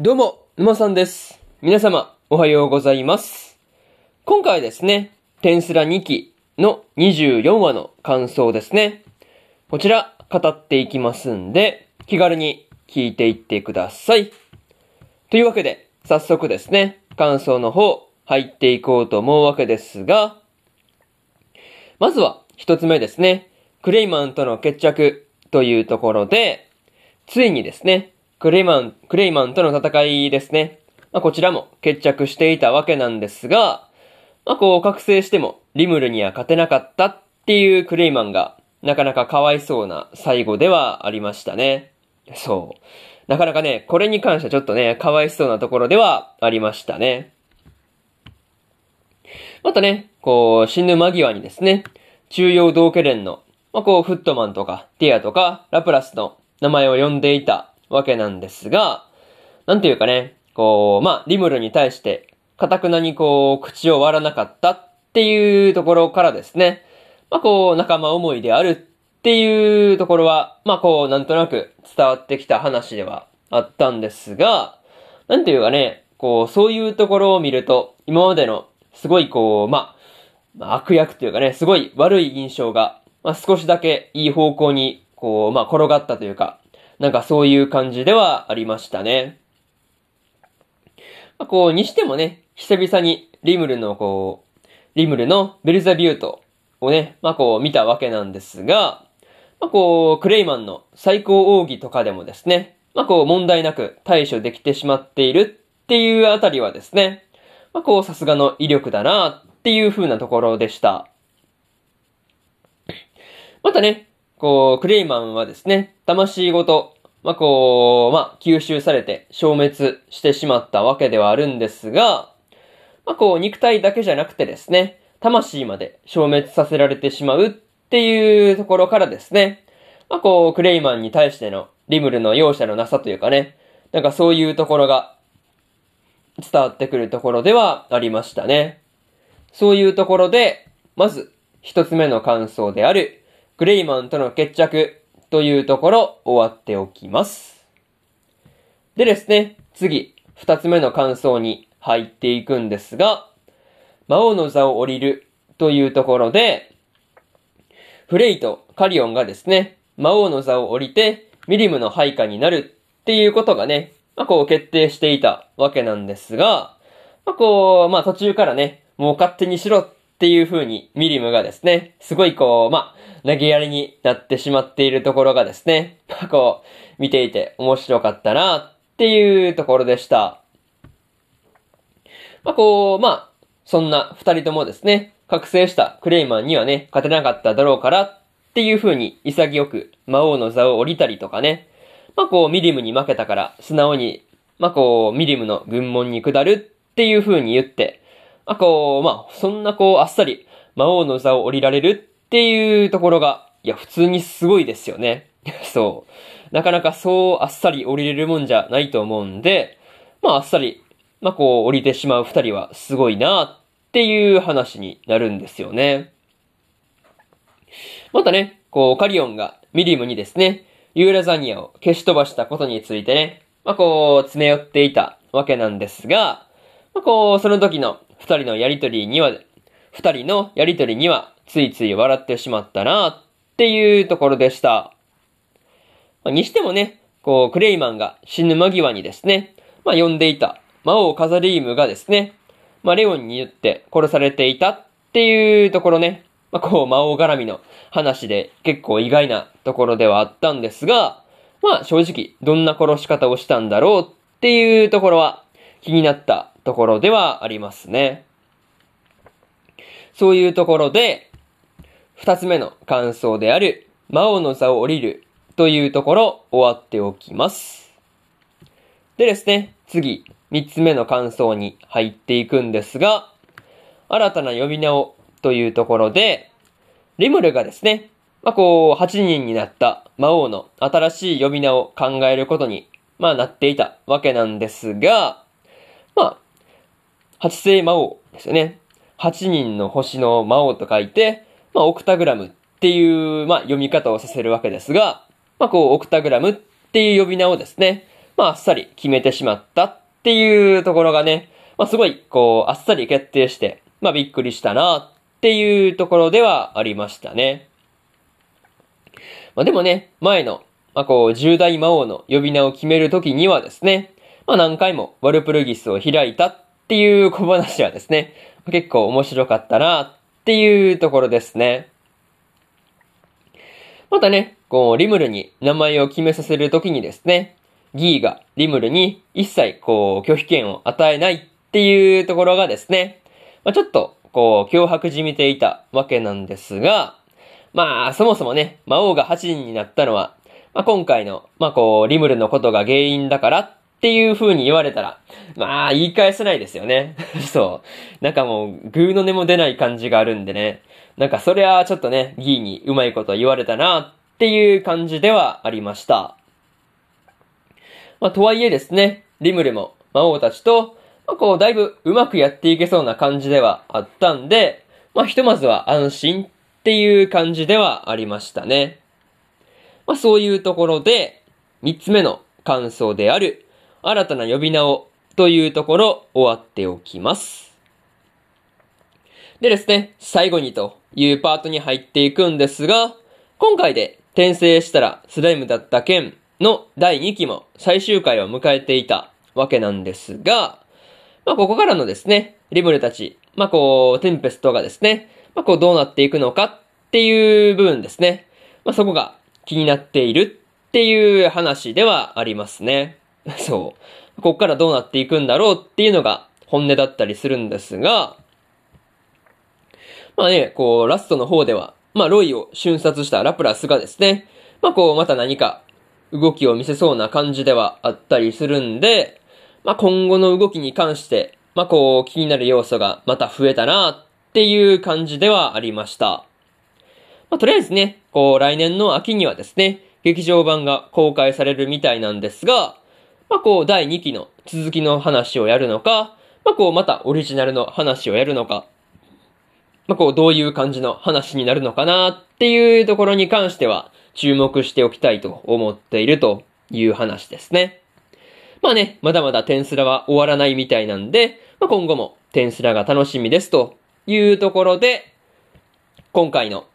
どうも、沼さんです。皆様、おはようございます。今回ですね、テンスラ2期の24話の感想ですね。こちら、語っていきますんで、気軽に聞いていってください。というわけで、早速ですね、感想の方、入っていこうと思うわけですが、まずは、一つ目ですね、クレイマンとの決着というところで、ついにですね、クレイマン、クレイマンとの戦いですね。まあ、こちらも決着していたわけなんですが、まあ、こう、覚醒してもリムルには勝てなかったっていうクレイマンが、なかなかかわいそうな最後ではありましたね。そう。なかなかね、これに関してはちょっとね、かわいそうなところではありましたね。またね、こう、死ぬ間際にですね、中央道家連の、まあ、こう、フットマンとか、ティアとか、ラプラスの名前を呼んでいたわけなんですが、なんていうかね、こう、まあ、リムルに対して、かたくなにこう、口を割らなかったっていうところからですね、まあ、こう、仲間思いであるっていうところは、まあ、こう、なんとなく伝わってきた話ではあったんですが、なんていうかね、こう、そういうところを見ると、今までの、すごいこう、まあ、悪役っていうかね、すごい悪い印象が、まあ、少しだけいい方向に、こう、まあ、転がったというか、なんかそういう感じではありましたね。まあ、こう、にしてもね、久々にリムルのこう、リムルのベルザビュートをね、まあ、こう見たわけなんですが、まあ、こう、クレイマンの最高奥義とかでもですね、まあ、こう問題なく対処できてしまっているっていうあたりはですね、まあ、こうさすがの威力だなっていう風なところでした。またね、こう、クレイマンはですね、魂ごと、まあ、こう、まあ、吸収されて消滅してしまったわけではあるんですが、まあ、こう、肉体だけじゃなくてですね、魂まで消滅させられてしまうっていうところからですね、まあ、こう、クレイマンに対してのリムルの容赦のなさというかね、なんかそういうところが伝わってくるところではありましたね。そういうところで、まず、一つ目の感想である、クレイマンとの決着というところ終わっておきます。でですね、次、二つ目の感想に入っていくんですが、魔王の座を降りるというところで、フレイとカリオンがですね、魔王の座を降りてミリムの配下になるっていうことがね、まあこう決定していたわけなんですが、まあこう、まあ途中からね、もう勝手にしろっっていう風にミリムがですね、すごいこう、ま投げやりになってしまっているところがですね、まこう、見ていて面白かったなっていうところでした。まこう、ま、そんな二人ともですね、覚醒したクレイマンにはね、勝てなかっただろうからっていう風に潔く魔王の座を降りたりとかね、まこうミリムに負けたから素直に、まこうミリムの軍門に下るっていう風に言って、まあこう、まあそんなこうあっさり魔王の座を降りられるっていうところが、いや普通にすごいですよね。そう。なかなかそうあっさり降りれるもんじゃないと思うんで、まああっさり、まあこう降りてしまう二人はすごいなっていう話になるんですよね。またね、こうカリオンがミリムにですね、ユーラザニアを消し飛ばしたことについてね、まあこう詰め寄っていたわけなんですが、まあこうその時の二人のやりとりには、二人のやりとりにはついつい笑ってしまったなっていうところでした。まあにしてもね、こうクレイマンが死ぬ間際にですね、まあ呼んでいた魔王カザリームがですね、まあレオンによって殺されていたっていうところね、まあこう魔王絡みの話で結構意外なところではあったんですが、まあ正直どんな殺し方をしたんだろうっていうところは気になったところではありますね。そういうところで、二つ目の感想である魔王の座を降りるというところ終わっておきます。でですね、次、三つ目の感想に入っていくんですが、新たな呼び名をというところで、リムルがですね、まあ、こう、8人になった魔王の新しい呼び名を考えることに、まあ、なっていたわけなんですが、まあ、八星魔王ですよね。8人の星の魔王と書いて、まあ、オクタグラムっていう、まあ、読み方をさせるわけですが、まあ、こう、オクタグラムっていう呼び名をですね、まあ、あっさり決めてしまったっていうところがね、まあ、すごい、こう、あっさり決定して、まあ、びっくりしたなっていうところではありましたね。まあ、でもね、前の、まあ、こう、重大魔王の呼び名を決めるときにはですね、まあ、何回もワルプルギスを開いたっていう小話はですね、結構面白かったなっていうところですね。またね、こう、リムルに名前を決めさせるときにですね、ギーがリムルに一切こう拒否権を与えないっていうところがですね、まあ、ちょっとこう脅迫じみていたわけなんですが、まあそもそもね、魔王が8人になったのは、まあ、今回の、まあこう、リムルのことが原因だからっっていう風に言われたら、まあ言い返せないですよね。そう。なんかもう、グーの音も出ない感じがあるんでね。なんかそれはちょっとね、ギーにうまいこと言われたなっていう感じではありました。まあ、とはいえですね、リムルも魔王たちと、まあ、こう、だいぶうまくやっていけそうな感じではあったんで、まあ、ひとまずは安心っていう感じではありましたね。まあ、そういうところで、三つ目の感想である、新たな呼び名をというところ終わっておきます。でですね、最後にというパートに入っていくんですが、今回で転生したらスライムだった件の第2期も最終回を迎えていたわけなんですが、まあ、ここからのですね、リブルたち、まあ、こう、テンペストがですね、まあ、こう、どうなっていくのかっていう部分ですね。まあ、そこが気になっているっていう話ではありますね。そう。ここからどうなっていくんだろうっていうのが本音だったりするんですが、まあね、こう、ラストの方では、まあ、ロイを瞬殺したラプラスがですね、まあ、こう、また何か動きを見せそうな感じではあったりするんで、まあ、今後の動きに関して、まあ、こう気になる要素がまた増えたなっていう感じではありました。まあ、とりあえずね、こう来年の秋にはですね、劇場版が公開されるみたいなんですが、まあ、こう第2期の続きの話をやるのか、まあ、こうまたオリジナルの話をやるのか、まあ、こうどういう感じの話になるのかなっていうところに関しては、注目しておきたいと思っているという話ですね。まあね、まだまだテンスラは終わらないみたいなんで、まあ、今後もテンスラが楽しみですというところで、今回の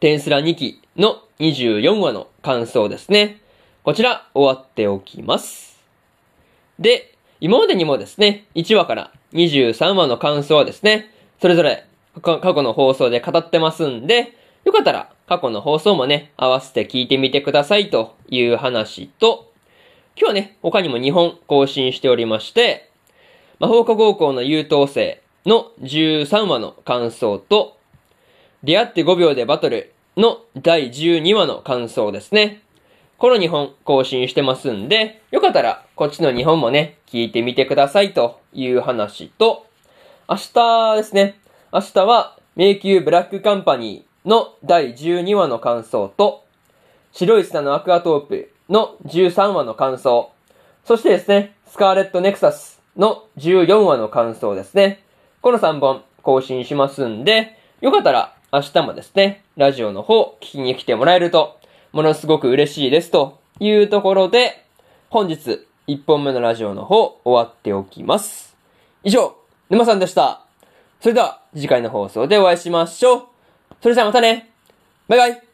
テンスラ2期の24話の感想ですね。こちら終わっておきます。で、今までにもですね、1話から23話の感想はですね、それぞれ過去の放送で語ってますんで、よかったら過去の放送もね、合わせて聞いてみてくださいという話と、今日はね、他にも2本更新しておりまして、魔法科高校の優等生の13話の感想と、出会って5秒でバトルの第12話の感想ですね。この2本更新してますんで、よかったらこっちの2本もね、聞いてみてくださいという話と、明日ですね、明日は迷宮ブラックカンパニーの第12話の感想と、白い砂のアクアトープの13話の感想、そしてですね、スカーレットネクサスの14話の感想ですね。この3本更新しますんで、よかったら明日もですね、ラジオの方聞きに来てもらえると、ものすごく嬉しいですというところで、本日1本目のラジオの方終わっておきます。以上、沼さんでした。それでは次回の放送でお会いしましょう。それじゃあまたねバイバイ